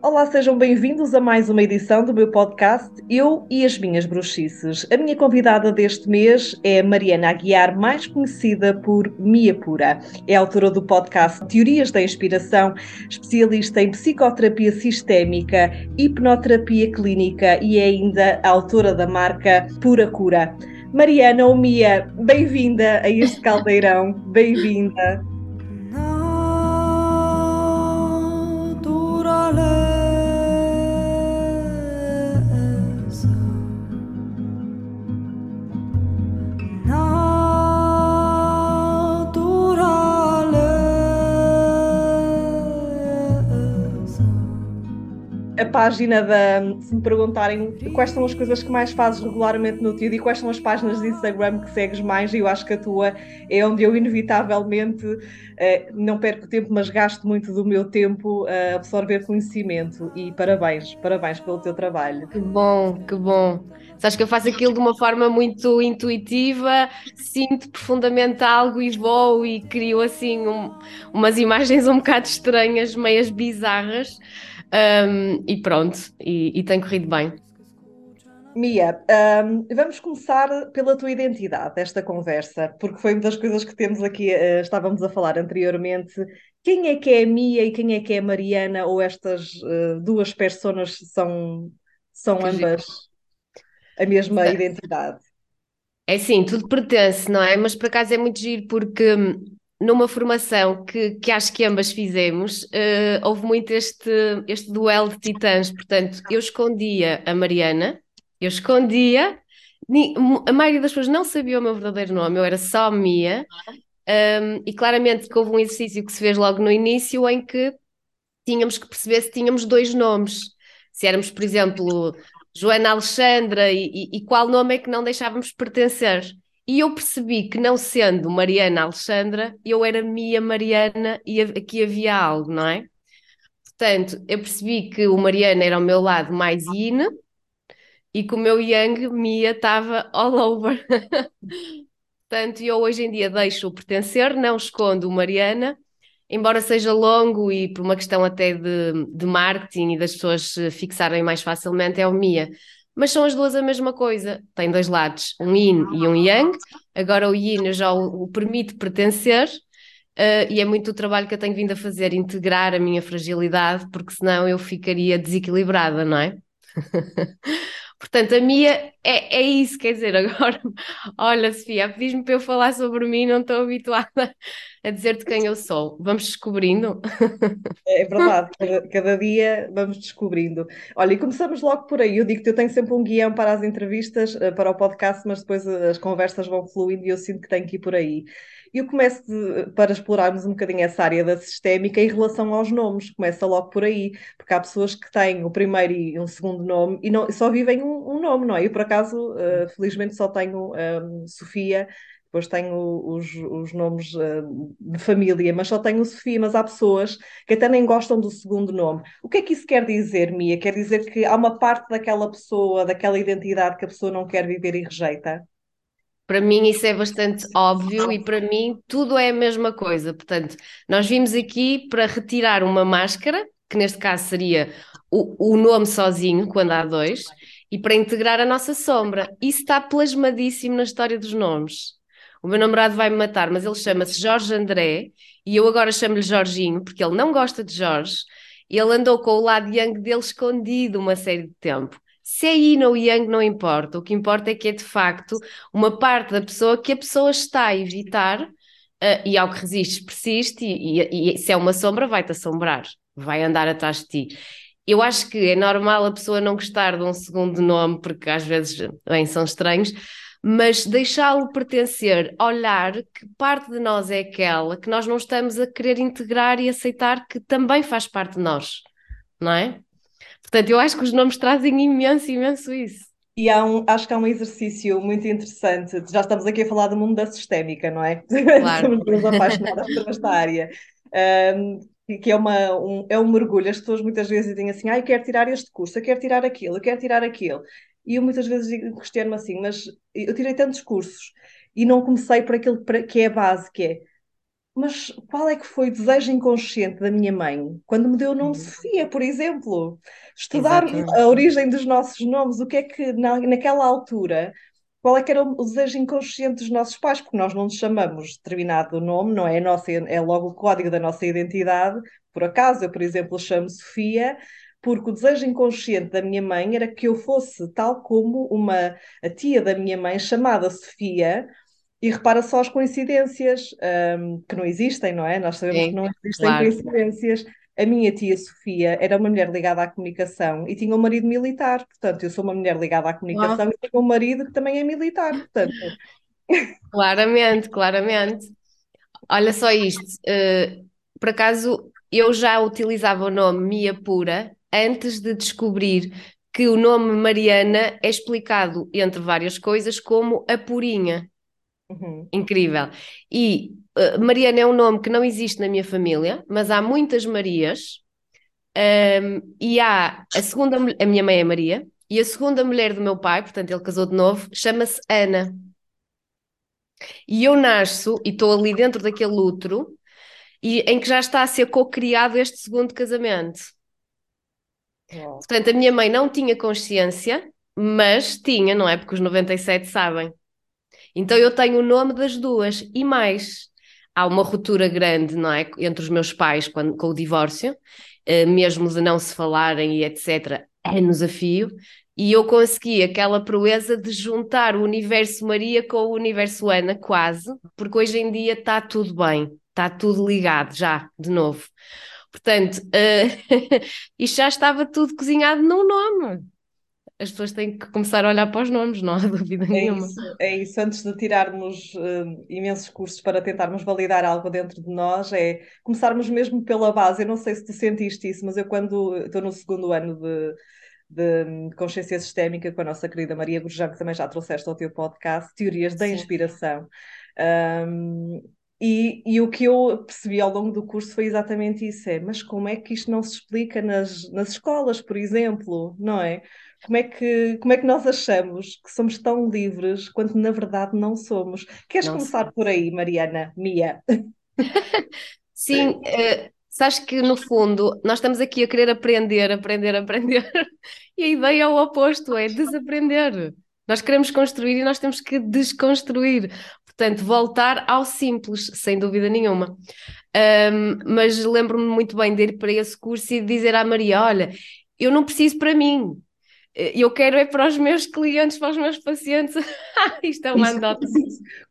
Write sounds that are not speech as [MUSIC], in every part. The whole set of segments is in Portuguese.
Olá, sejam bem-vindos a mais uma edição do meu podcast Eu e as Minhas Bruxices. A minha convidada deste mês é Mariana Aguiar, mais conhecida por Mia Pura. É autora do podcast Teorias da Inspiração, especialista em psicoterapia sistémica, hipnoterapia clínica e é ainda autora da marca Pura Cura. Mariana ou Mia, bem-vinda a este caldeirão, bem-vinda. Página da. Se me perguntarem quais são as coisas que mais fazes regularmente no teu e quais são as páginas de Instagram que segues mais, eu acho que a tua é onde eu, inevitavelmente, eh, não perco tempo, mas gasto muito do meu tempo a absorver conhecimento. E parabéns, parabéns pelo teu trabalho. Que bom, que bom. Sabes que eu faço aquilo de uma forma muito intuitiva, sinto profundamente algo e vou e crio assim um, umas imagens um bocado estranhas, meias bizarras. Um, e pronto, e, e tem corrido bem. Mia, um, vamos começar pela tua identidade, esta conversa, porque foi uma das coisas que temos aqui, uh, estávamos a falar anteriormente. Quem é que é a Mia e quem é que é a Mariana, ou estas uh, duas personas são, são ambas a mesma identidade? É sim, tudo pertence, não é? Mas por acaso é muito giro porque numa formação que, que acho que ambas fizemos, uh, houve muito este, este duelo de titãs. Portanto, eu escondia a Mariana, eu escondia, a maioria das pessoas não sabia o meu verdadeiro nome, eu era só Mia. Um, e claramente que houve um exercício que se fez logo no início em que tínhamos que perceber se tínhamos dois nomes. Se éramos, por exemplo, Joana Alexandra e, e, e qual nome é que não deixávamos pertencer. E eu percebi que, não sendo Mariana Alexandra, eu era Mia Mariana e aqui havia algo, não é? Portanto, eu percebi que o Mariana era o meu lado mais yin e que o meu yang, Mia, estava all over. [LAUGHS] Portanto, eu hoje em dia deixo o pertencer, não escondo o Mariana, embora seja longo e por uma questão até de, de marketing e das pessoas fixarem mais facilmente, é o Mia mas são as duas a mesma coisa. Tem dois lados, um yin e um yang. Agora o yin já o, o permite pertencer, uh, e é muito o trabalho que eu tenho vindo a fazer, integrar a minha fragilidade, porque senão eu ficaria desequilibrada, não é? [LAUGHS] Portanto, a minha é, é isso, quer dizer, agora, [LAUGHS] olha, Sofia, pedis-me para eu falar sobre mim, não estou habituada a dizer-te quem eu sou. Vamos descobrindo. É verdade, cada, cada, dia vamos descobrindo. Olha, e começamos logo por aí. Eu digo que eu tenho sempre um guião para as entrevistas, eh, para o podcast, mas depois as conversas vão fluindo e eu sinto que tenho que ir por aí. Eu começo de, para explorarmos um bocadinho essa área da sistémica em relação aos nomes, começa logo por aí, porque há pessoas que têm o primeiro e um segundo nome e não, só vivem um, um nome, não é? Eu, por acaso, uh, felizmente só tenho um, Sofia, depois tenho os, os nomes uh, de família, mas só tenho Sofia, mas há pessoas que até nem gostam do segundo nome. O que é que isso quer dizer, Mia? Quer dizer que há uma parte daquela pessoa, daquela identidade que a pessoa não quer viver e rejeita? Para mim isso é bastante óbvio e para mim tudo é a mesma coisa. Portanto, nós vimos aqui para retirar uma máscara, que neste caso seria o, o nome sozinho, quando há dois, e para integrar a nossa sombra. Isso está plasmadíssimo na história dos nomes. O meu namorado vai me matar, mas ele chama-se Jorge André e eu agora chamo-lhe Jorginho, porque ele não gosta de Jorge. Ele andou com o lado yang dele escondido uma série de tempo. Se é yin ou yang, não importa. O que importa é que é de facto uma parte da pessoa que a pessoa está a evitar uh, e ao que resistes persiste, e, e, e se é uma sombra, vai-te assombrar, vai andar atrás de ti. Eu acho que é normal a pessoa não gostar de um segundo nome, porque às vezes bem, são estranhos, mas deixá-lo pertencer, olhar que parte de nós é aquela que nós não estamos a querer integrar e aceitar que também faz parte de nós, não é? Portanto, eu acho que os nomes trazem imenso, imenso isso. E há um, acho que há um exercício muito interessante. Já estamos aqui a falar do mundo da sistémica, não é? [LAUGHS] Claro. Somos apaixonadas por esta área. Um, que é, uma, um, é um mergulho. As pessoas muitas vezes dizem assim: ah, eu quero tirar este curso, eu quero tirar aquilo, eu quero tirar aquilo. E eu muitas vezes questiono-me assim: mas eu tirei tantos cursos e não comecei por aquilo que é a base, que é mas qual é que foi o desejo inconsciente da minha mãe quando me deu o nome uhum. Sofia, por exemplo? Estudar Exatamente. a origem dos nossos nomes, o que é que na, naquela altura, qual é que era o desejo inconsciente dos nossos pais? Porque nós não nos chamamos determinado nome, não é? Nossa, é logo o código da nossa identidade. Por acaso, eu, por exemplo, chamo Sofia, porque o desejo inconsciente da minha mãe era que eu fosse tal como uma a tia da minha mãe chamada Sofia, e repara só as coincidências um, que não existem, não é? Nós sabemos Sim, que não existem claro. coincidências. A minha tia Sofia era uma mulher ligada à comunicação e tinha um marido militar, portanto, eu sou uma mulher ligada à comunicação ah. e tenho um marido que também é militar, portanto. [LAUGHS] Claramente, claramente. Olha só isto, uh, por acaso eu já utilizava o nome Mia Pura antes de descobrir que o nome Mariana é explicado entre várias coisas como a purinha. Uhum. Incrível. E uh, Mariana é um nome que não existe na minha família, mas há muitas Marias. Um, e há a segunda, a minha mãe é Maria, e a segunda mulher do meu pai, portanto ele casou de novo, chama-se Ana. E eu nasço e estou ali dentro daquele útero e, em que já está a ser co-criado este segundo casamento. Portanto, a minha mãe não tinha consciência, mas tinha, não é? Porque os 97 sabem. Então eu tenho o nome das duas e mais. Há uma ruptura grande, não é? Entre os meus pais quando, com o divórcio, eh, mesmo de não se falarem e etc., anos a fio, e eu consegui aquela proeza de juntar o universo Maria com o universo Ana, quase, porque hoje em dia está tudo bem, está tudo ligado já, de novo. Portanto, uh, [LAUGHS] isto já estava tudo cozinhado num nome as pessoas têm que começar a olhar para os nomes, não há [LAUGHS] dúvida é nenhuma. Isso, é isso, antes de tirarmos uh, imensos cursos para tentarmos validar algo dentro de nós, é começarmos mesmo pela base. Eu não sei se tu sentiste isso, mas eu quando estou no segundo ano de, de consciência sistémica com a nossa querida Maria Gurjão, que também já trouxeste ao teu podcast, Teorias da Inspiração. Um, e, e, o que eu percebi ao longo do curso foi exatamente isso: é, mas como é que isto não se explica nas, nas escolas, por exemplo, não é? Como é, que, como é que nós achamos que somos tão livres quando na verdade não somos? Queres não começar sei. por aí, Mariana, Mia? [LAUGHS] Sim, uh, sabes que no fundo nós estamos aqui a querer aprender, aprender, aprender, [LAUGHS] e a ideia é o oposto, é desaprender. Nós queremos construir e nós temos que desconstruir. Portanto, voltar ao simples, sem dúvida nenhuma. Um, mas lembro-me muito bem de ir para esse curso e dizer à Maria: Olha, eu não preciso para mim, eu quero é para os meus clientes, para os meus pacientes. [LAUGHS] Isto é uma anedota.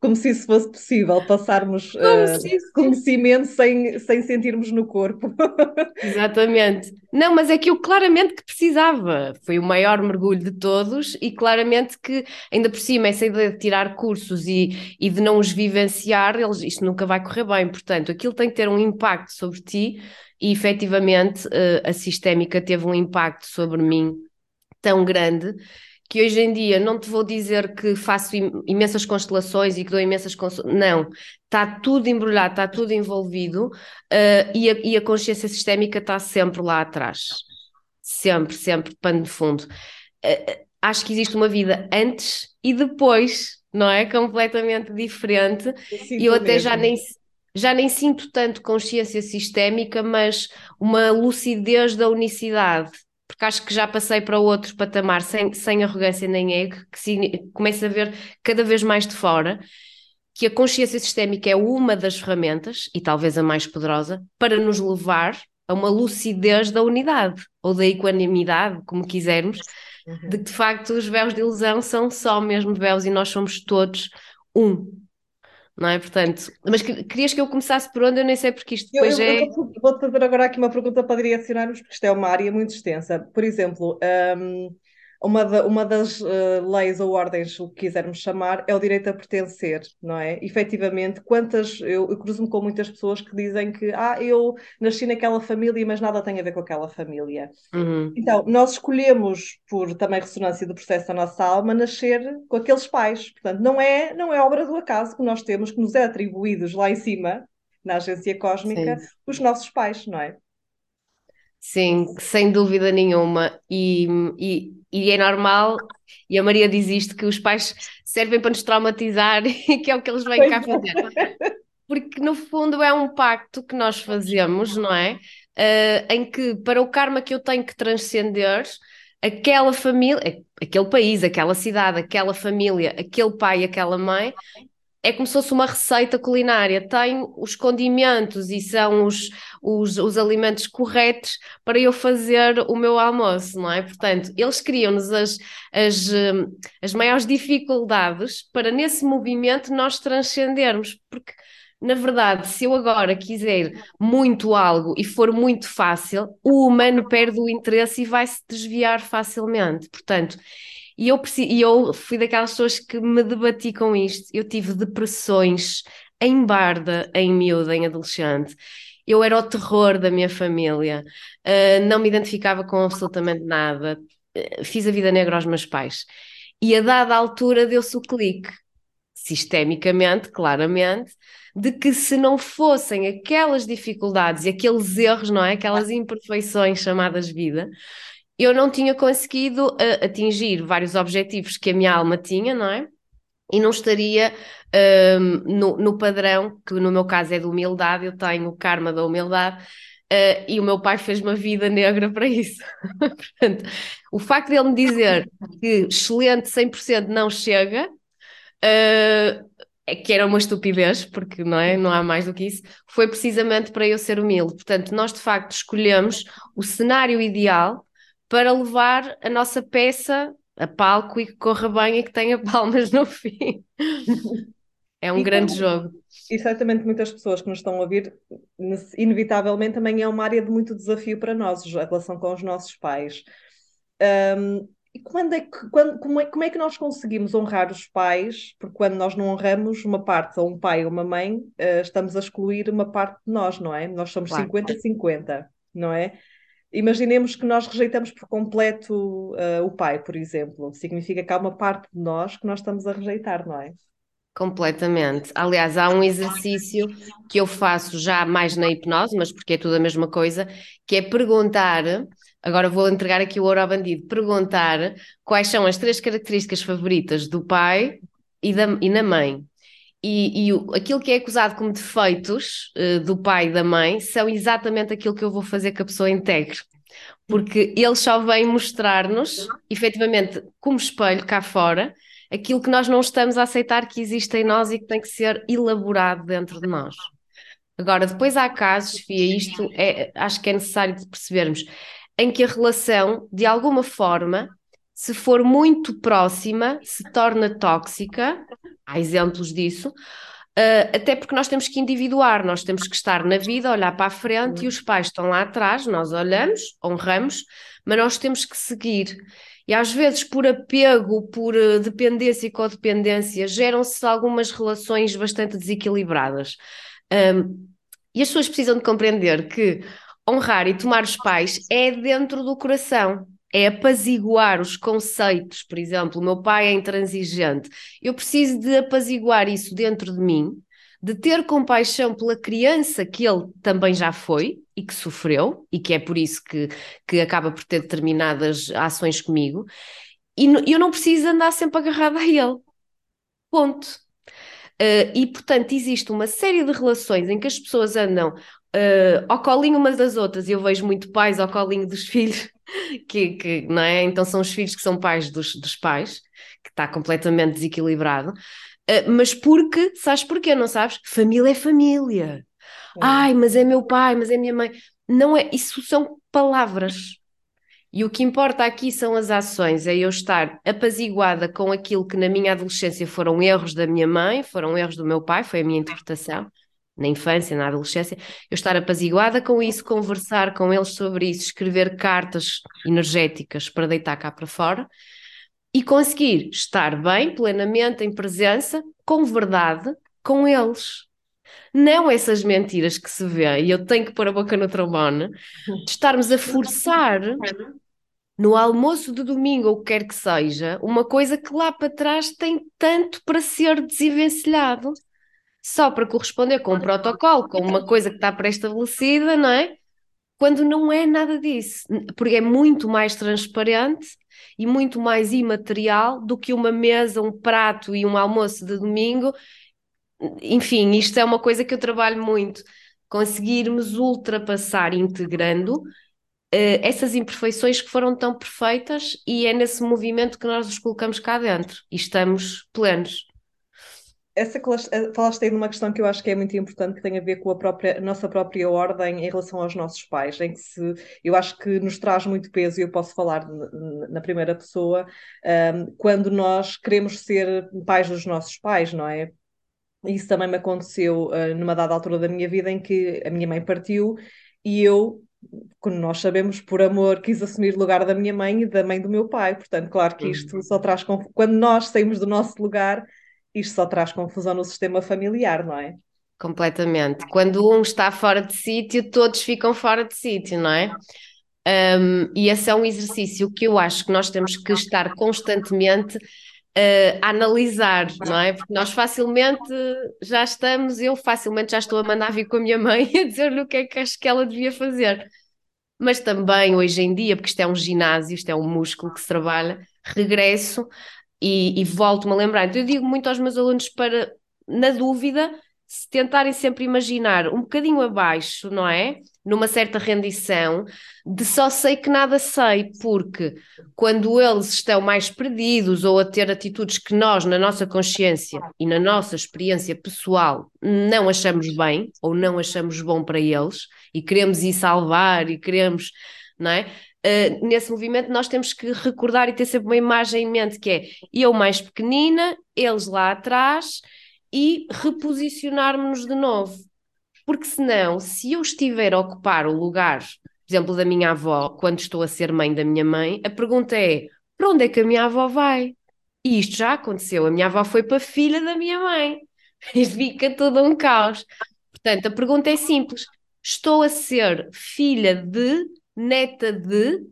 Como se isso fosse possível, passarmos [LAUGHS] uh, conhecimento sem, sem sentirmos no corpo. [LAUGHS] Exatamente. Não, mas é que eu claramente que precisava. Foi o maior mergulho de todos e claramente que, ainda por cima, essa ideia de tirar cursos e, e de não os vivenciar, eles, isto nunca vai correr bem. Portanto, aquilo tem que ter um impacto sobre ti e, efetivamente, uh, a sistémica teve um impacto sobre mim tão grande que hoje em dia não te vou dizer que faço imensas constelações e que dou imensas constelações, não, está tudo embrulhado, está tudo envolvido uh, e, a, e, a, consciência sistémica está sempre lá atrás, sempre, sempre, pano de fundo. Uh, acho que existe uma vida antes e depois, não é? Completamente diferente. E eu até já nem, já nem sinto tanto consciência sistémica, mas uma lucidez da unicidade porque acho que já passei para outro patamar sem, sem arrogância nem ego, que se, começo a ver cada vez mais de fora que a consciência sistémica é uma das ferramentas, e talvez a mais poderosa, para nos levar a uma lucidez da unidade, ou da equanimidade, como quisermos, uhum. de que de facto os véus de ilusão são só mesmo véus e nós somos todos um não é? Portanto, mas querias que eu começasse por onde? Eu nem sei porque isto depois eu, eu, é. Vou-te fazer agora aqui uma pergunta para direcionarmos, porque isto é uma área muito extensa. Por exemplo, um, uma, da, uma das uh, leis ou ordens, o que quisermos chamar, é o direito a pertencer, não é? Efetivamente, quantas. Eu, eu cruzo-me com muitas pessoas que dizem que, ah, eu nasci naquela família, mas nada tem a ver com aquela família. Uhum. Então, nós escolhemos, por também ressonância do processo da nossa alma, nascer com aqueles pais. Portanto, não é, não é obra do acaso que nós temos, que nos é atribuídos lá em cima, na agência cósmica, Sim. os nossos pais, não é? Sim, sem dúvida nenhuma. E, e, e, é normal, e a Maria diz isto, que os pais servem para nos traumatizar [LAUGHS] e que é o que eles vêm cá fazer. porque no fundo é um pacto que nós fazemos, não é? Uh, em que para o karma que eu tenho que transcender, aquela família, aquele país, aquela cidade, aquela família, aquele pai, aquela mãe, é como se fosse uma receita culinária. Tem os condimentos e são os, os, os, alimentos corretos para eu fazer o meu almoço, não é? Portanto, eles criam-nos as, as, as maiores dificuldades para nesse movimento nós transcendermos, porque na verdade, se eu agora quiser muito algo e for muito fácil, o humano perde o interesse e vai se desviar facilmente. Portanto, e eu, e eu fui daquelas pessoas que me debati com isto. Eu tive depressões em barda, em miúda, em adolescente. Eu era o terror da minha família, uh, não me identificava com absolutamente nada, uh, fiz a vida negra aos meus pais. E a dada altura deu-se o clique, sistemicamente, claramente, de que se não fossem aquelas dificuldades e aqueles erros, não é? Aquelas imperfeições chamadas vida, eu não tinha conseguido uh, atingir vários objetivos que a minha alma tinha, não é? E não estaria no, no, padrão, que no meu caso é de humildade, eu tenho o karma da humildade, uh, e o meu pai fez uma vida negra para isso. [LAUGHS] Portanto, o facto de ele me dizer que excelente 100% não chega, uh, é que era uma estupidez, porque não, é, não há mais do que isso, foi precisamente para eu ser humilde. Portanto, nós de facto escolhemos o cenário ideal para levar a nossa peça a palco e que corra bem e que tenha [LAUGHS] palmas no fim. É um e grande como, jogo. E certamente muitas pessoas que nos estão a ouvir, inevitavelmente também é uma área de muito desafio para nós, a relação com os nossos pais. Um, e quando é que, quando, como, é, como é que nós conseguimos honrar os pais? Porque quando nós não honramos uma parte, ou um pai ou uma mãe, uh, estamos a excluir uma parte de nós, não é? Nós somos 50-50, claro. não é? Imaginemos que nós rejeitamos por completo uh, o pai, por exemplo. Significa que há uma parte de nós que nós estamos a rejeitar, não é? Completamente. Aliás, há um exercício que eu faço já mais na hipnose, mas porque é tudo a mesma coisa, que é perguntar. Agora vou entregar aqui o ouro ao bandido. Perguntar quais são as três características favoritas do pai e, da, e na mãe. E, e aquilo que é acusado como defeitos uh, do pai e da mãe são exatamente aquilo que eu vou fazer que a pessoa integre. Porque eles só vêm mostrar-nos, efetivamente, como espelho cá fora, aquilo que nós não estamos a aceitar que existe em nós e que tem que ser elaborado dentro de nós. Agora, depois há casos, Fia, isto é, acho que é necessário de percebermos, em que a relação, de alguma forma, se for muito próxima, se torna tóxica há exemplos disso, uh, até porque nós temos que individuar, nós temos que estar na vida, olhar para a frente e os pais estão lá atrás, nós olhamos, honramos, mas nós temos que seguir. E às vezes, por apego, por uh, dependência e codependência, geram-se algumas relações bastante desequilibradas. Um, e as pessoas precisam de compreender que honrar e tomar os pais é dentro do coração é apaziguar os conceitos, por exemplo, o meu pai é intransigente. Eu preciso de apaziguar isso dentro de mim, de ter compaixão pela criança que ele também já foi e que sofreu, e que é por isso que, que acaba por ter determinadas ações comigo, e eu não preciso andar sempre agarrada a ele. Ponto. Uh, e, portanto, existe uma série de relações em que as pessoas andam uh, ao colinho umas das outras, e eu vejo muito pais ao colinho dos filhos, que, que, não é? Então são os filhos que são pais dos, dos pais, que está completamente desequilibrado. Uh, mas porque, sabes porquê? Não sabes? Família é família. É. Ai, mas é meu pai, mas é minha mãe. Não é, isso são palavras. E o que importa aqui são as ações, é eu estar apaziguada com aquilo que na minha adolescência foram erros da minha mãe, foram erros do meu pai, foi a minha interpretação, na infância, na adolescência, eu estar apaziguada com isso, conversar com eles sobre isso, escrever cartas energéticas para deitar cá para fora e conseguir estar bem, plenamente, em presença, com verdade, com eles. Não essas mentiras que se vê, e eu tenho que pôr a boca no trombone, de estarmos a forçar no almoço de domingo, ou o que quer que seja, uma coisa que lá para trás tem tanto para ser desenvencilhado só para corresponder com um protocolo, com uma coisa que está pré-estabelecida, não é? Quando não é nada disso, porque é muito mais transparente e muito mais imaterial do que uma mesa, um prato e um almoço de domingo. Enfim, isto é uma coisa que eu trabalho muito, conseguirmos ultrapassar integrando Uh, essas imperfeições que foram tão perfeitas e é nesse movimento que nós nos colocamos cá dentro e estamos plenos essa falaste aí de uma questão que eu acho que é muito importante, que tem a ver com a, própria, nossa própria ordem em relação aos nossos pais, em que se, eu acho que nos traz muito peso, e eu posso falar na primeira pessoa, um, quando nós queremos ser pais dos nossos pais, não é? Isso também me aconteceu uh, numa dada altura da minha vida em que a minha mãe partiu e eu como nós sabemos, por amor, quis assumir o lugar da minha mãe e da mãe do meu pai. Portanto, claro que isto só traz. Quando nós saímos do nosso lugar, isto só traz confusão no sistema familiar, não é? Completamente. Quando um está fora de sítio, todos ficam fora de sítio, não é? Um, e esse é um exercício que eu acho que nós temos que estar constantemente uh, a analisar, não é? Porque nós facilmente já estamos, eu facilmente já estou a mandar vir com a minha mãe [LAUGHS] a dizer-lhe o que é que acho que ela devia fazer. Mas também hoje em dia, porque isto é um ginásio, isto é um músculo que se trabalha, regresso e, e volto-me a lembrar. Então, eu digo muito aos meus alunos para, na dúvida, se tentarem sempre imaginar um bocadinho abaixo, não é? Numa certa rendição, de só sei que nada sei, porque quando eles estão mais perdidos ou a ter atitudes que nós, na nossa consciência e na nossa experiência pessoal, não achamos bem ou não achamos bom para eles e queremos ir salvar e queremos, não é? Uh, nesse movimento nós temos que recordar e ter sempre uma imagem em mente que é eu mais pequenina, eles lá atrás e reposicionarmos-nos de novo. Porque senão, se eu estiver a ocupar o lugar, por exemplo, da minha avó, quando estou a ser mãe da minha mãe, a pergunta é: para onde é que a minha avó vai? E isto já aconteceu. A minha avó foi para a filha da minha mãe. [LAUGHS] E fica todo um caos. Portanto, a pergunta é simples: estou a ser filha de neta de,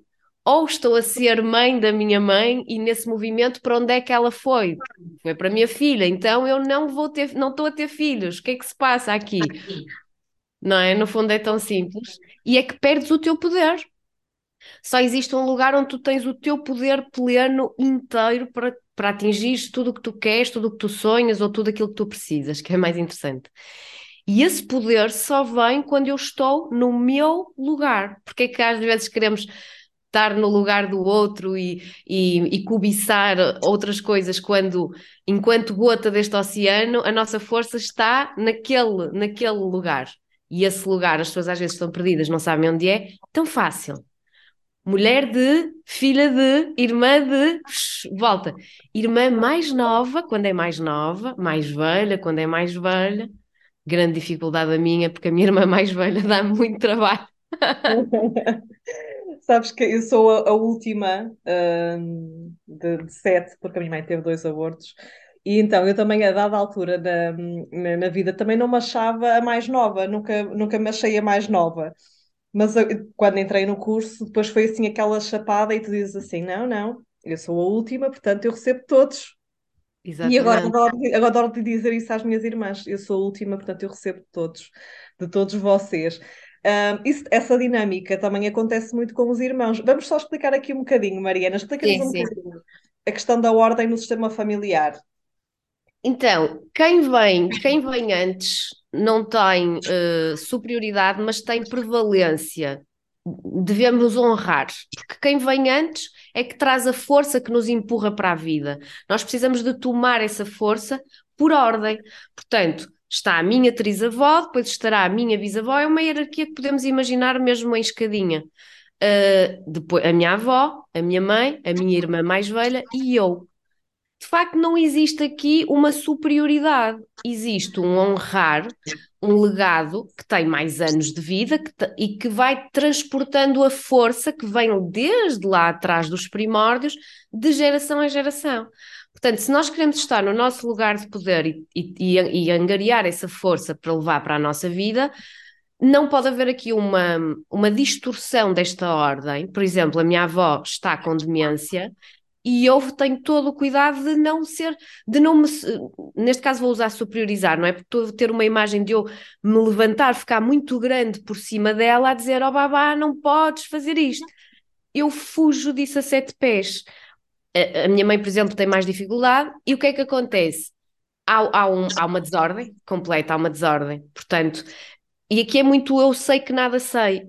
ou estou a ser mãe da minha mãe e nesse movimento para onde é que ela foi? Foi para a minha filha, então eu não vou ter, não estou a ter filhos. O que é que se passa aqui? Não é? No fundo é tão simples. E é que perdes o teu poder. Só existe um lugar onde tu tens o teu poder pleno inteiro para, para atingir tudo o que tu queres, tudo o que tu sonhas ou tudo aquilo que tu precisas, que é mais interessante. E esse poder só vem quando eu estou no meu lugar. Porque é que às vezes queremos estar no lugar do outro e, e, e cobiçar outras coisas quando, enquanto gota deste oceano, a nossa força está naquele, naquele lugar. E esse lugar, as pessoas às vezes estão perdidas, não sabem onde é, tão fácil. Mulher de, filha de, irmã de, volta. Irmã mais nova, quando é mais nova, mais velha, quando é mais velha grande dificuldade a minha, porque a minha irmã [LAUGHS] mais velha dá muito trabalho. [LAUGHS] Sabes que eu sou a, a última uh, de, de, sete, porque a minha mãe teve dois abortos, e então eu também, a dada altura na, na, na, vida, também não me achava a mais nova, nunca, nunca me achei a mais nova. Mas eu, quando entrei no curso, depois foi assim aquela chapada e tu dizes assim: não, não, eu sou a última, portanto eu recebo todos. Exatamente. E agora adoro, agora adoro de dizer isso às minhas irmãs. Eu sou a última, portanto eu recebo de todos, de todos vocês. Um, isso, essa dinâmica também acontece muito com os irmãos. Vamos só explicar aqui um bocadinho, Mariana. Explica-nos um sim. bocadinho a questão da ordem no sistema familiar. Então, quem vem, quem vem antes não tem uh, superioridade, mas tem prevalência devemos honrar, porque quem vem antes é que traz a força que nos empurra para a vida. Nós precisamos de tomar essa força por ordem. Portanto, está a minha trisavó, depois estará a minha bisavó, é uma hierarquia que podemos imaginar mesmo em escadinha. Uh, depois a minha avó, a minha mãe, a minha irmã mais velha e eu de facto não existe aqui uma superioridade, existe um honrar, um legado que tem mais anos de vida que e que vai transportando a força que vem desde lá atrás dos primórdios, de geração em geração. Portanto, se nós queremos estar no nosso lugar de poder e, e, e angariar essa força para levar para a nossa vida, não pode haver aqui uma, uma distorção desta ordem. Por exemplo, a minha avó está com demência e eu tenho todo o cuidado de não ser, de não me, neste caso vou usar superiorizar, não é? Porque estou a ter uma imagem de eu me levantar, ficar muito grande por cima dela, a dizer, oh, babá, não podes fazer isto. Eu fujo disso a sete pés. A, a minha mãe, por exemplo, tem mais dificuldade, e o que é que acontece? há, há, um, há uma desordem completa, há uma desordem. Portanto, e aqui é muito eu sei que nada sei.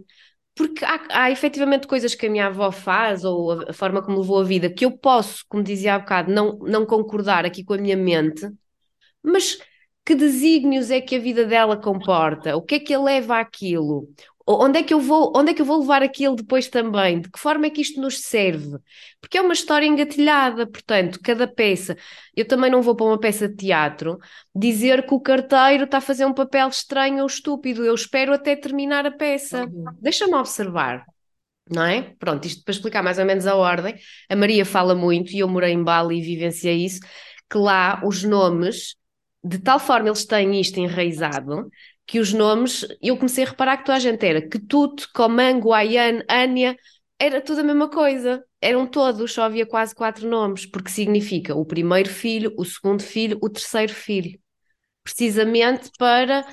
Porque há, há efetivamente coisas que a minha avó faz, ou a, a forma como levou a vida, que eu posso, como dizia há bocado, não, não concordar aqui com a minha mente, mas que desígnios é que a vida dela comporta? O que é que a leva àquilo? Onde é que eu vou, onde é que eu vou levar aquilo depois também? De que forma é que isto nos serve? Porque é uma história engatilhada, portanto, cada peça. Eu também não vou para uma peça de teatro dizer que o carteiro está a fazer um papel estranho ou estúpido. Eu espero até terminar a peça. Uhum. Deixa-me observar. Não é? Pronto, isto para explicar mais ou menos a ordem. A Maria fala muito, e eu morei em Bali e vivenciei isso, que lá os nomes de tal forma eles têm isto enraizado que os nomes, eu comecei a reparar que toda a gente era Ketut, Coman, Guayan, Ania, era tudo a mesma coisa. Eram todos, só havia quase quatro nomes, porque significa o primeiro filho, o segundo filho, o terceiro filho. Precisamente para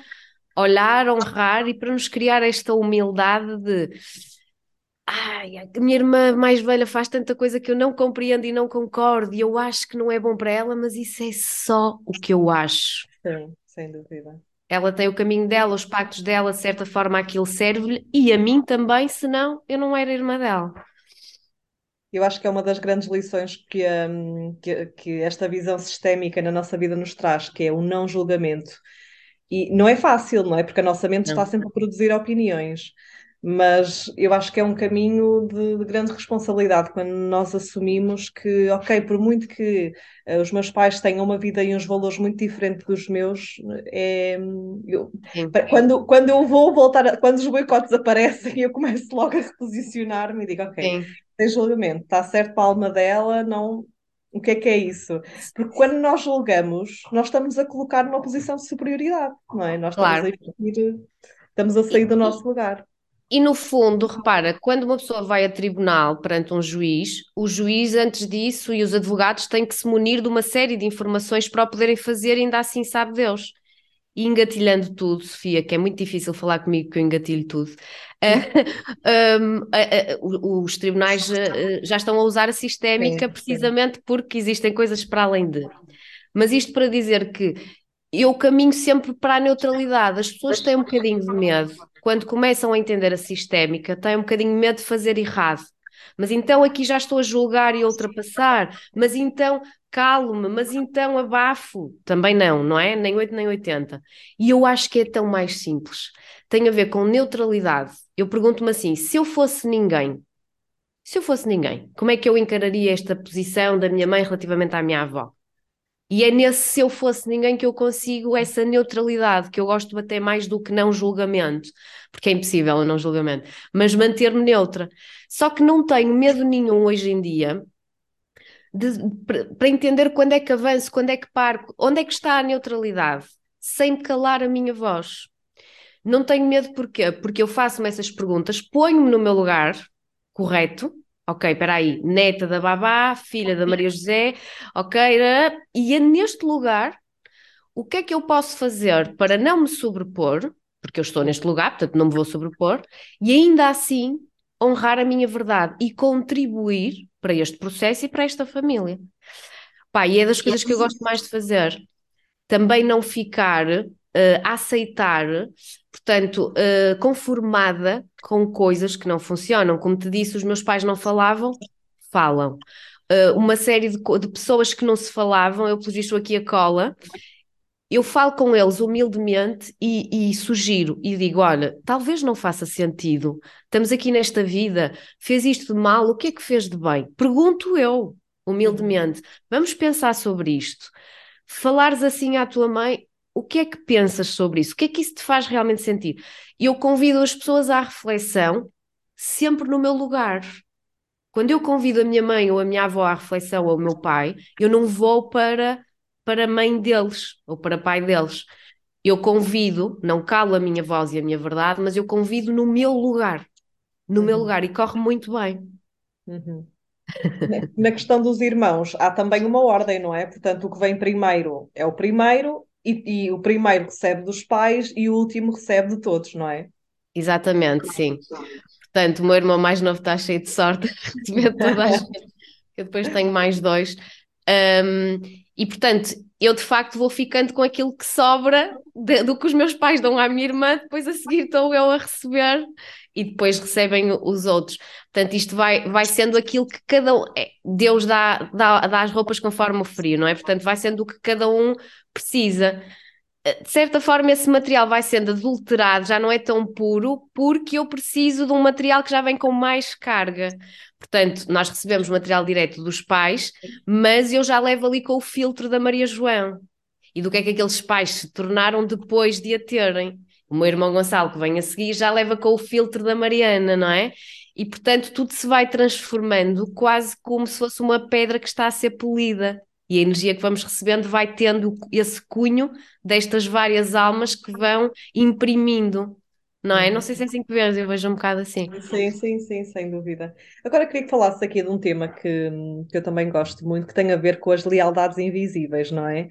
olhar, honrar e para nos criar esta humildade de ai, a minha irmã mais velha faz tanta coisa que eu não compreendo e não concordo, e eu acho que não é bom para ela, mas isso é só o que eu acho. Sim, sem dúvida. Ela tem o caminho dela, os pactos dela, de certa forma aquilo serve-lhe, e a mim também, senão eu não era irmã dela. Eu acho que é uma das grandes lições que, um, que, que esta visão sistémica na nossa vida nos traz, que é o não julgamento. E não é fácil, não é? Porque a nossa mente não. está sempre a produzir opiniões mas eu acho que é um caminho de, de, grande responsabilidade quando nós assumimos que, ok, por muito que uh, os meus pais tenham uma vida e uns valores muito diferentes dos meus, é, eu, quando, quando eu vou voltar, a, quando os boicotes aparecem, [LAUGHS] eu começo logo a reposicionar-me e digo, ok, Sim. sem julgamento, está certo para a alma dela, não. O que é que é isso? Porque quando nós julgamos, nós estamos a colocar numa posição de superioridade, não é? Nós estamos, claro. a, ir, estamos a sair do nosso lugar. E no fundo, repara, quando uma pessoa vai a tribunal perante um juiz, o juiz, antes disso, e os advogados têm que se munir de uma série de informações para o poderem fazer, ainda assim sabe Deus. E engatilhando tudo, Sofia, que é muito difícil falar comigo que eu engatilho tudo, uh, um, uh, uh, os tribunais eh, já estão a usar a sistémica precisamente porque existem coisas para além de. Mas isto para dizer que eu caminho sempre para a neutralidade. As pessoas têm um bocadinho de medo quando começam a entender a sistémica, têm um bocadinho de medo de fazer errado. Mas então aqui já estou a julgar e a ultrapassar, mas então calo-me, mas então abafo. Também não, não é? Nem 8 nem 80. E eu acho que é tão mais simples. Tem a ver com neutralidade. Eu pergunto-me assim: se eu fosse ninguém, se eu fosse ninguém, como é que eu encararia esta posição da minha mãe relativamente à minha avó? E é nesse se eu fosse ninguém que eu consigo essa neutralidade, que eu gosto até mais do que não julgamento, porque é impossível o não julgamento, mas manter-me neutra. Só que não tenho medo nenhum hoje em dia para entender quando é que avanço, quando é que paro, onde é que está a neutralidade, sem calar a minha voz. Não tenho medo porquê? Porque eu faço-me essas perguntas, ponho-me no meu lugar correto, ok, espera aí, neta da babá, filha da Maria José, ok, e é neste lugar, o que é que eu posso fazer para não me sobrepor, porque eu estou neste lugar, portanto não me vou sobrepor, e ainda assim honrar a minha verdade e contribuir para este processo e para esta família. Pá, e é das coisas que eu gosto mais de fazer. Também não ficar uh, aceitar portanto, uh, conformada com coisas que não funcionam. Como te disse, os meus pais não falavam, falam. Uh, uma série de, de, pessoas que não se falavam, eu pus isto aqui a cola, eu falo com eles humildemente e, e, sugiro e digo: olha, talvez não faça sentido, estamos aqui nesta vida, fez isto de mal, o que é que fez de bem? Pergunto eu, humildemente, vamos pensar sobre isto. Falares assim à tua mãe, o que é que pensas sobre isso? O que é que isso te faz realmente sentir? E eu convido as pessoas à reflexão, sempre no meu lugar. Quando eu convido a minha mãe ou a minha avó à reflexão ou o meu pai, eu não vou para, para a mãe deles ou para pai deles. Eu convido, não calo a minha voz e a minha verdade, mas eu convido no meu lugar. No uhum. meu lugar. E corre muito bem. Uhum. Na questão dos irmãos, há também uma ordem, não é? Portanto, o que vem primeiro é o primeiro e, e, o primeiro recebe dos pais e o último recebe de todos, não é? Exatamente, sim. Portanto, o meu irmão mais novo está cheio de sorte [LAUGHS] de receber toda a [LAUGHS] gente. Eu depois tenho mais dois. Um, E portanto, eu de facto vou ficando com aquilo que sobra de, do que os meus pais dão à minha irmã, depois a seguir estou eu a receber e depois recebem os outros. Portanto, isto vai, vai sendo aquilo que cada um. É, Deus dá, dá, dá as roupas conforme o frio, não é? Portanto, vai sendo o que cada um precisa de certa forma esse material vai sendo adulterado, já não é tão puro, porque eu preciso de um material que já vem com mais carga. Portanto, nós recebemos material direto dos pais, mas eu já levo ali com o filtro da Maria João. E do que é que aqueles pais se tornaram depois de a terem. O meu irmão Gonçalo, que vem a seguir, já leva com o filtro da Mariana, não é? E portanto, tudo se vai transformando quase como se fosse uma pedra que está a ser polida. E a energia que vamos recebendo vai tendo esse cunho destas várias almas que vão imprimindo, não é? Não sei se é assim que vês, eu vejo um bocado assim. Sim, sim, sim, sem dúvida. Agora queria que falasses aqui de um tema que, que eu também gosto muito, que tem a ver com as lealdades invisíveis, não é?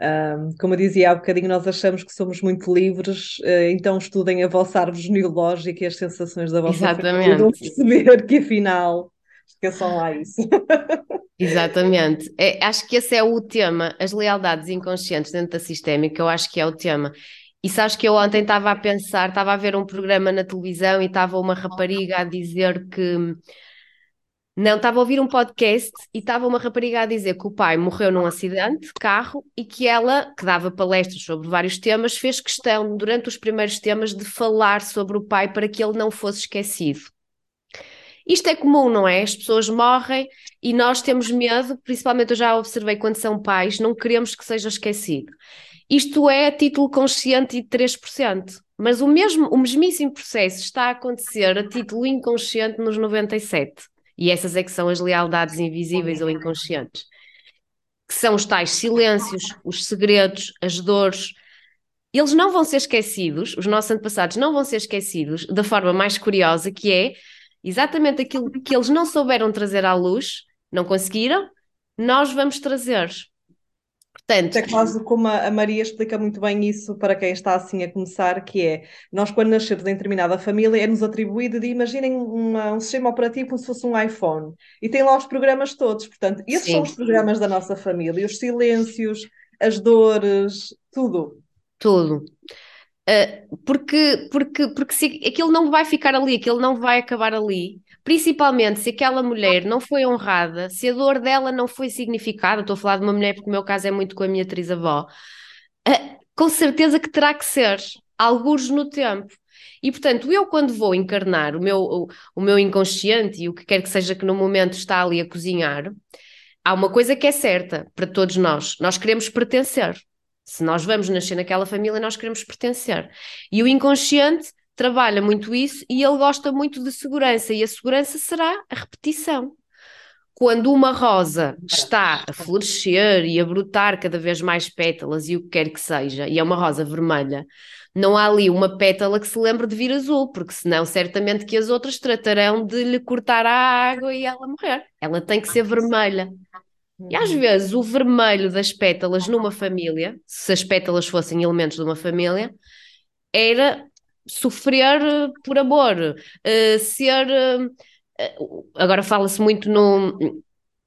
Um, como eu dizia há bocadinho, nós achamos que somos muito livres, uh, então estudem a vossa árvore genealógica e as sensações da vossa Exatamente. família, perceber que afinal esqueçam lá isso. Exatamente. É, acho que esse é o tema, as lealdades inconscientes dentro da sistémica, eu acho que é o tema. E sabes que eu ontem estava a pensar, estava a ver um programa na televisão e estava uma rapariga a dizer que. Não, estava a ouvir um podcast e estava uma rapariga a dizer que o pai morreu num acidente de carro e que ela, que dava palestras sobre vários temas, fez questão, durante os primeiros temas, de falar sobre o pai para que ele não fosse esquecido. Isto é comum, não é? As pessoas morrem e nós temos medo, principalmente eu já observei quando são pais, não queremos que seja esquecido. Isto é a título consciente de 3%, mas o mesmo, o mesmíssimo processo está a acontecer a título inconsciente nos 97%. E essas é que são as lealdades invisíveis ou inconscientes. Que são os tais silêncios, os segredos, as dores, eles não vão ser esquecidos, os nossos antepassados não vão ser esquecidos da forma mais curiosa que é exatamente aquilo que eles não souberam trazer à luz, não conseguiram, nós vamos trazer. Portanto, é quase como a Maria explica muito bem isso para quem está assim a começar, que é, nós quando nascemos em determinada família é-nos atribuído de, imaginem uma, um sistema operativo como se fosse um iPhone, e tem lá os programas todos, portanto, esses Sim. são os programas da nossa família, os silêncios, as dores, tudo. Tudo. Uh, porque, porque, porque se aquilo não vai ficar ali, aquilo não vai acabar ali, principalmente se aquela mulher não foi honrada, se a dor dela não foi significada, estou a falar de uma mulher porque o meu caso é muito com a minha atriz-avó, uh, com certeza que terá que ser, alguns no tempo. E portanto, eu quando vou encarnar o meu, o, o meu inconsciente e o que quer que seja que no momento está ali a cozinhar, há uma coisa que é certa para todos nós: nós queremos pertencer. Se nós vamos nascer naquela família, nós queremos pertencer. E o inconsciente trabalha muito isso e ele gosta muito de segurança, e a segurança será a repetição. Quando uma rosa está a florescer e a brotar cada vez mais pétalas e o que quer que seja, e é uma rosa vermelha, não há ali uma pétala que se lembre de vir azul, porque senão certamente que as outras tratarão de lhe cortar a água e ela morrer. Ela tem que ser vermelha. E às vezes o vermelho das pétalas numa família, se as pétalas fossem elementos de uma família, era sofrer eh, por amor, uh, ser. Uh, agora fala-se muito no,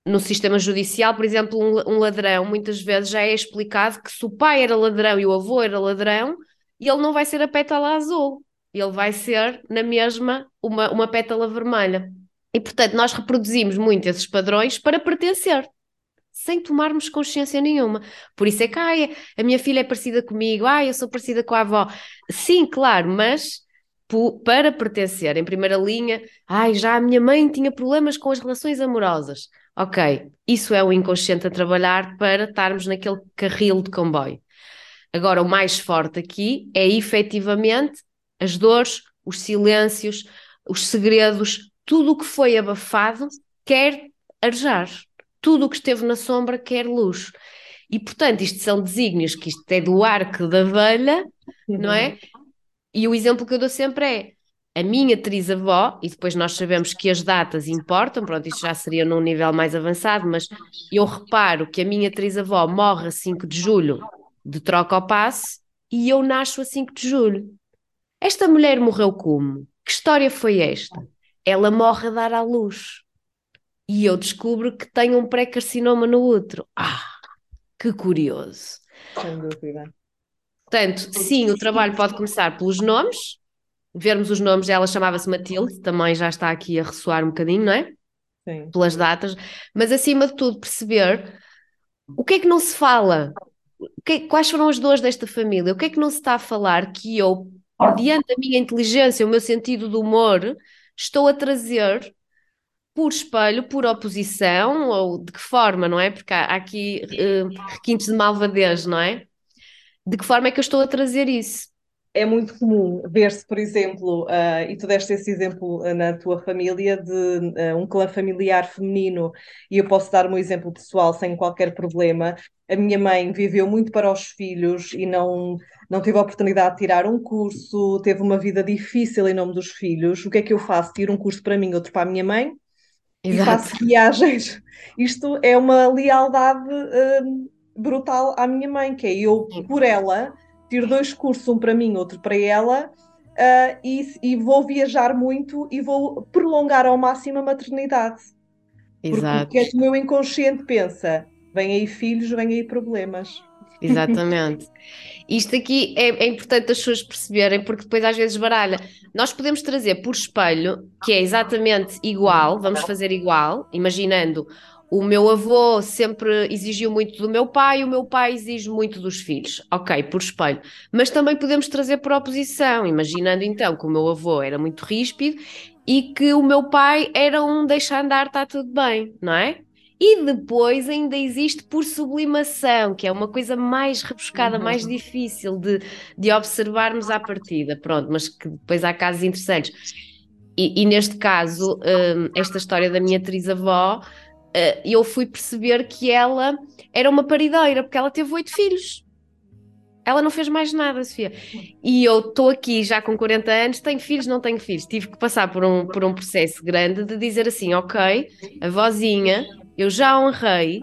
no sistema judicial, por exemplo, um, um, ladrão, muitas vezes já é explicado que se o pai era ladrão e o avô era ladrão, ele não vai ser a pétala azul, ele vai ser na mesma uma, uma pétala vermelha. E portanto, nós reproduzimos muito esses padrões para pertencer sem tomarmos consciência nenhuma. Por isso é que ai, a minha filha é parecida comigo, ai, eu sou parecida com a avó. Sim, claro, mas para pertencer em primeira linha, ai, já a minha mãe tinha problemas com as relações amorosas. Ok, isso é o inconsciente a trabalhar para estarmos naquele carril de comboio. Agora, o mais forte aqui é efetivamente as dores, os silêncios, os segredos, tudo o que foi abafado quer arejar tudo o que esteve na sombra quer luz. E, portanto, isto são desígnios, que isto é do arco da velha, não é? E o exemplo que eu dou sempre é a minha trisavó, e depois nós sabemos que as datas importam, pronto, isto já seria num nível mais avançado, mas eu reparo que a minha trisavó morre a 5 de julho de troca ao passe e eu nasço a 5 de julho. Esta mulher morreu como? Que história foi esta? Ela morre a dar à luz e eu descubro que tenho um pré-carcinoma no útero. Ah! Que curioso. Sem dúvida. Portanto, sim, o trabalho pode começar pelos nomes, vermos os nomes, ela chamava-se Matilde, também já está aqui a ressoar um bocadinho, não é? Sim. Pelas datas, mas acima de tudo perceber o que é que não se fala, que, quais foram as dores desta família, o que é que não se está a falar que eu, mediante a minha inteligência, o meu sentido do humor, estou a trazer por espelho, por oposição, ou de que forma, não é? Porque há, há aqui uh, requintes de malvadez, não é? De que forma é que eu estou a trazer isso? é muito comum ver-se, por exemplo, uh, e tu deste esse exemplo na tua família, de uh, um clã familiar feminino, e eu posso dar um exemplo pessoal sem qualquer problema. A minha mãe viveu muito para os filhos e não, não teve a oportunidade de tirar um curso, teve uma vida difícil em nome dos filhos. O que é que eu faço? Tiro um curso para mim, outro para a minha mãe, Exato. e faço viagens. [LAUGHS] Isto é uma lealdade uh, brutal à minha mãe, que é eu, por ela tiro dois cursos, um para mim, outro para ela, uh, e, e, vou viajar muito e vou prolongar ao máximo a maternidade. Exato. Porque, porque o meu inconsciente pensa: vem aí filhos, vem aí problemas. Exatamente. [LAUGHS] Isto aqui é, é, importante as pessoas perceberem, porque depois às vezes baralha. Nós podemos trazer por espelho, que é exatamente igual, vamos fazer igual, imaginando o meu avô sempre exigiu muito do meu pai, o meu pai exige muito dos filhos. Ok, por espelho. Mas também podemos trazer por oposição, imaginando então que o meu avô era muito ríspido e que o meu pai era um deixa andar, está tudo bem, não é? E depois ainda existe por sublimação, que é uma coisa mais rebuscada, uhum. mais difícil de, de observarmos à partida. Pronto, mas que depois há casos interessantes. E, e neste caso, um, esta história da minha trisavó uh, eu fui perceber que ela era uma parideira, porque ela teve oito filhos. Ela não fez mais nada, Sofia. E eu estou aqui já com 40 anos, tenho filhos, não tenho filhos. Tive que passar por um, por um processo grande de dizer assim: ok, a vozinha, eu já honrei,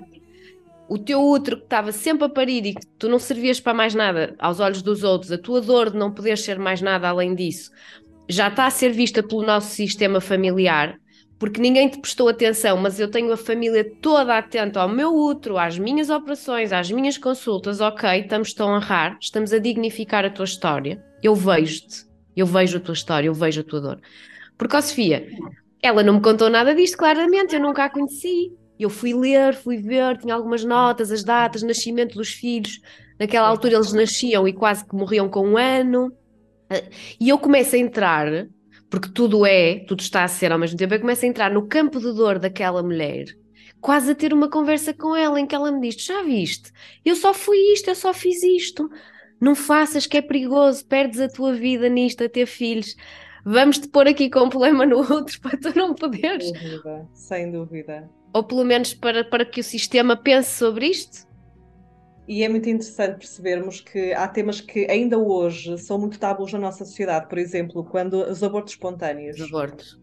o teu útero que estava sempre a parir e que tu não servias para mais nada aos olhos dos outros, a tua dor de não poder ser mais nada além disso, já está a ser vista pelo nosso sistema familiar porque ninguém te prestou atenção, mas eu tenho a família toda atenta ao meu útero, às minhas operações, às minhas consultas, ok, estamos a honrar, estamos a dignificar a tua história, eu vejo-te, eu vejo a tua história, eu vejo a tua dor. Porque, ó Sofia, ela não me contou nada disto claramente, eu nunca a conheci. Eu fui ler, fui ver, tinha algumas notas, as datas, nascimento dos filhos. Naquela altura eles nasciam e quase que morriam com um ano. E eu começo a entrar porque tudo é, tudo está a ser ao mesmo tempo. Eu começo a entrar no campo de dor daquela mulher, quase a ter uma conversa com ela em que ela me diz: Já viste? Eu só fui isto, eu só fiz isto. Não faças que é perigoso, perdes a tua vida nisto, a ter filhos. Vamos te pôr aqui com um problema no outro [LAUGHS] para tu não poderes. Sem dúvida, sem dúvida. Ou pelo menos para, para que o sistema pense sobre isto. E é muito interessante percebermos que há temas que ainda hoje são muito tabus na nossa sociedade. Por exemplo, quando os abortos espontâneos. Os abortos.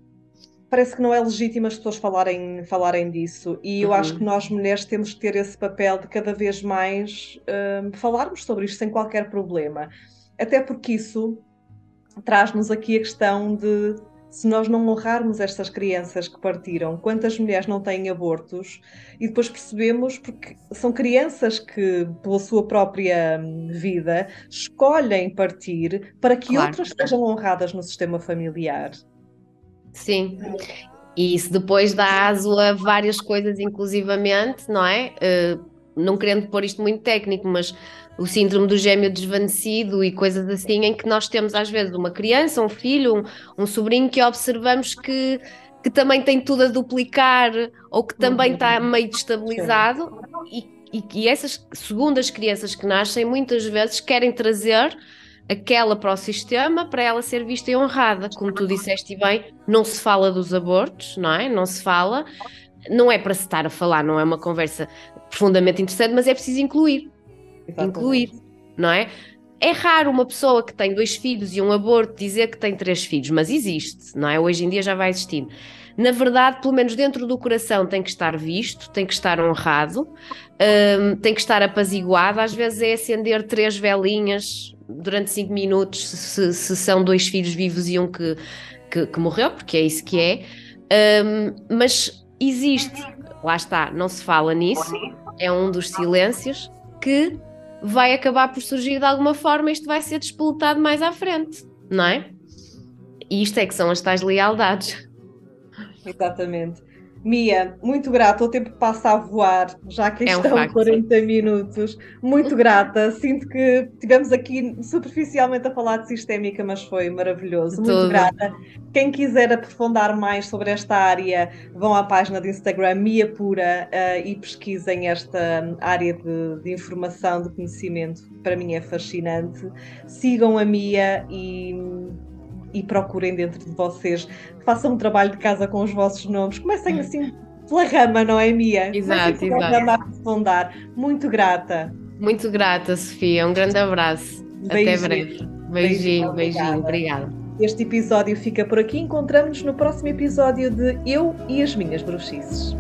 Parece que não é legítimo as pessoas falarem, falarem disso. E eu uhum. acho que nós, mulheres, temos que ter esse papel de cada vez mais um, falarmos sobre isto sem qualquer problema. Até porque isso traz-nos aqui a questão de se nós não honrarmos estas crianças que partiram, quantas mulheres não têm abortos, e depois percebemos, porque são crianças que, pela sua própria hum, vida, escolhem partir para que claro. outras sejam honradas no sistema familiar. Sim. E isso depois dá aso a várias coisas, inclusivamente, não é? Uh, não querendo pôr isto muito técnico, mas o síndrome do gêmeo desvanecido e coisas assim, em que nós temos às vezes uma criança, um filho, um, um sobrinho que observamos que, que também tem tudo a duplicar ou que também está uhum. meio destabilizado e, e, e essas segundas crianças que nascem muitas vezes querem trazer aquela para o sistema para ela ser vista e honrada. Como tu disseste bem, não se fala dos abortos, não é? Não se fala. Não é para se estar a falar, não é uma conversa profundamente interessante, mas é preciso incluir. Exatamente. incluir, não é? É raro uma pessoa que tem dois filhos e um aborto dizer que tem três filhos, mas existe, não é? Hoje em dia já vai existindo. Na verdade, pelo menos dentro do coração tem que estar visto, tem que estar honrado, um, tem que estar apaziguado. Às vezes é acender três velinhas durante cinco minutos, se, se são dois filhos vivos e um que, que, que morreu, porque é isso que é. Um, mas existe, lá está, não se fala nisso, é um dos silêncios que vai acabar por surgir de alguma forma, isto vai ser despoletado mais à frente, não é? E isto é que são as tais lealdades. Exatamente. Mia, muito grata, o tempo passa a voar, já que é um estão facto, 40 sim. minutos. Muito grata, sinto que tivemos aqui superficialmente a falar de sistémica, mas foi maravilhoso. Muito Tudo. grata. Quem quiser aprofundar mais sobre esta área, vão à página de Instagram Mia Pura uh, e pesquisem esta área de, de informação, de conhecimento. Para mim é fascinante. Sigam a Mia e e procurem dentro de vocês, façam um trabalho de casa com os vossos nomes, comecem assim pela rama, não é, Mia? Exato, exato. Rama a aprofundar. Muito grata. Muito grata, Sofia. Um grande abraço. Beijinho. Até breve. Beijinho, beijinho, beijinho. Obrigada. Este episódio fica por aqui. Encontramos-nos no próximo episódio de Eu e as Minhas Bruxices.